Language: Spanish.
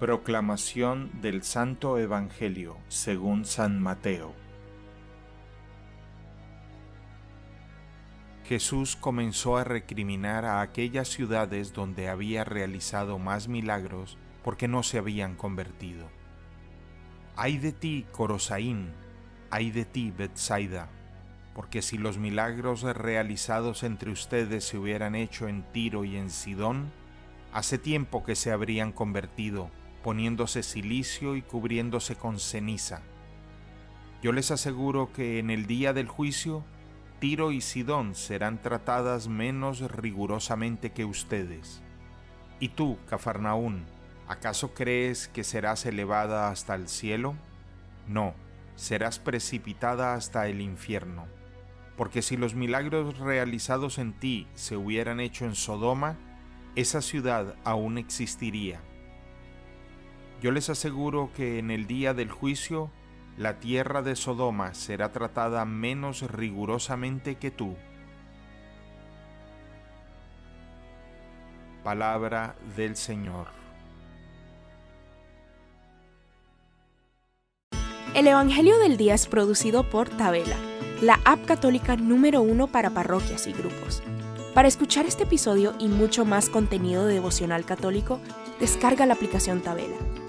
Proclamación del Santo Evangelio según San Mateo. Jesús comenzó a recriminar a aquellas ciudades donde había realizado más milagros porque no se habían convertido. Ay de ti, Corosaín, ay de ti, Bethsaida, porque si los milagros realizados entre ustedes se hubieran hecho en Tiro y en Sidón, hace tiempo que se habrían convertido, poniéndose silicio y cubriéndose con ceniza. Yo les aseguro que en el día del juicio, Tiro y Sidón serán tratadas menos rigurosamente que ustedes. ¿Y tú, Cafarnaún, acaso crees que serás elevada hasta el cielo? No, serás precipitada hasta el infierno porque si los milagros realizados en ti se hubieran hecho en Sodoma, esa ciudad aún existiría. Yo les aseguro que en el día del juicio, la tierra de Sodoma será tratada menos rigurosamente que tú. Palabra del Señor. El Evangelio del Día es producido por Tabela la app católica número uno para parroquias y grupos. Para escuchar este episodio y mucho más contenido devocional católico, descarga la aplicación Tabela,